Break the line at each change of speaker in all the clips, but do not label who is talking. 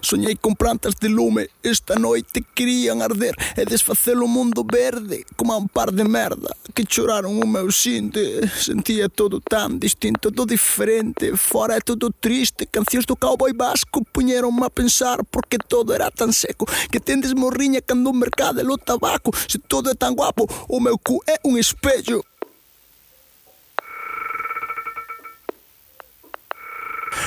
Soñei con plantas de lume. Esta noite querían arder E desfacer o mundo verde Como un par de merda Que choraron o meu xinte. Sentía todo tan distinto Todo diferente. Fora é todo triste. Cancións do cowboy vasco Puñeronme a pensar Porque todo era tan seco. Que tendes morriña cando o mercado é o tabaco. Se todo é tan guapo O meu cu é un espello.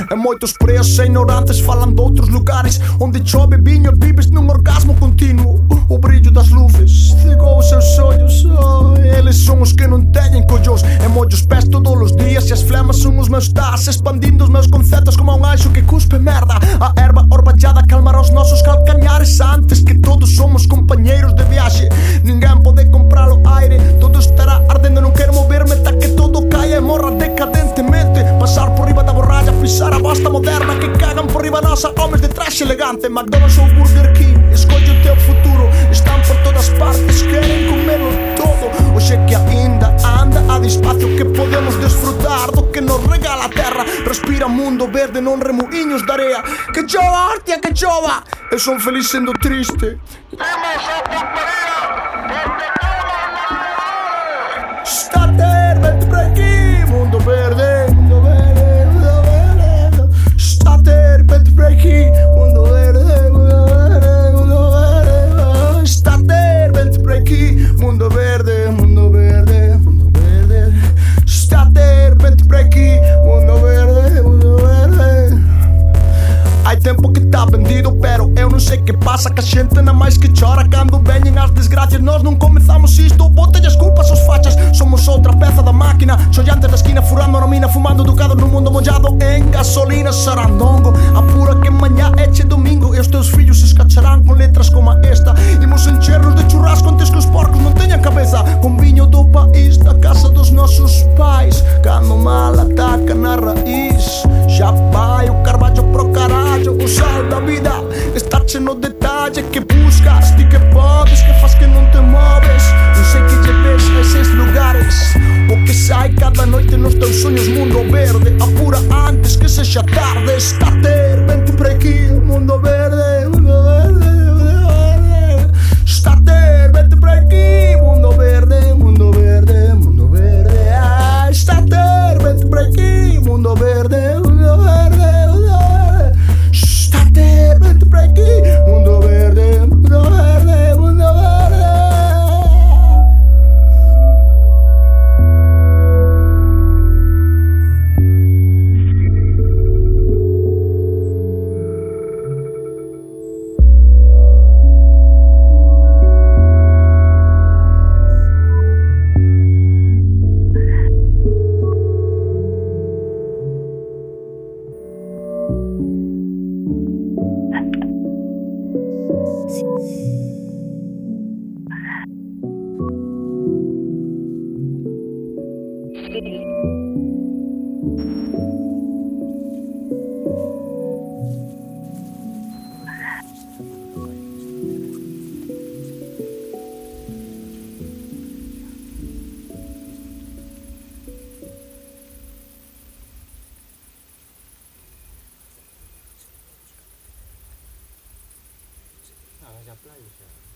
E moitos presos e ignorantes falan doutros lugares Onde chove viño e vives nun orgasmo continuo. O brillo das luces cegou os seus ollos. Oh, Eles son os que non teñen collos E mollo os pés todos os días E as flemas son os meus tas Expandindo os meus conceptos como un anxo que cuspe merda. A erva orballada calmará os nosos calcañares Antes que todos somos compañeiros de viaxe. proposta moderna Que cagan por riba nosa Homens de traxe elegante, McDonald's ou Burger King. Escolle o teu futuro, están por todas partes Queren comelo todo, oxe que aínda anda A despacio que podemos desfrutar do que nos regala a terra. Respira mundo verde, non remuiños de area Que chova, hostia, que chova Eu son feliz sendo triste. Temos outra tempo que tá vendido, pero eu non sei que pasa Que a xente na máis que chora cando veñen as desgracias Nós non comezamos isto, botalle as culpas aos fachas. Somos outra peza da máquina. Xollantes da esquina, furando a mina Fumando ducado no mundo mollado en gasolina. Sarandongo, apura que mañá noche no detalle que buscas Ti que podes, que faz que non te moves Non sei que lle ves a eses lugares. O que sai cada noite nos teus sonhos mundo verde. Apura antes que sexa tarde Está ter, vente por aquí, mundo verde.
nag-apply siya.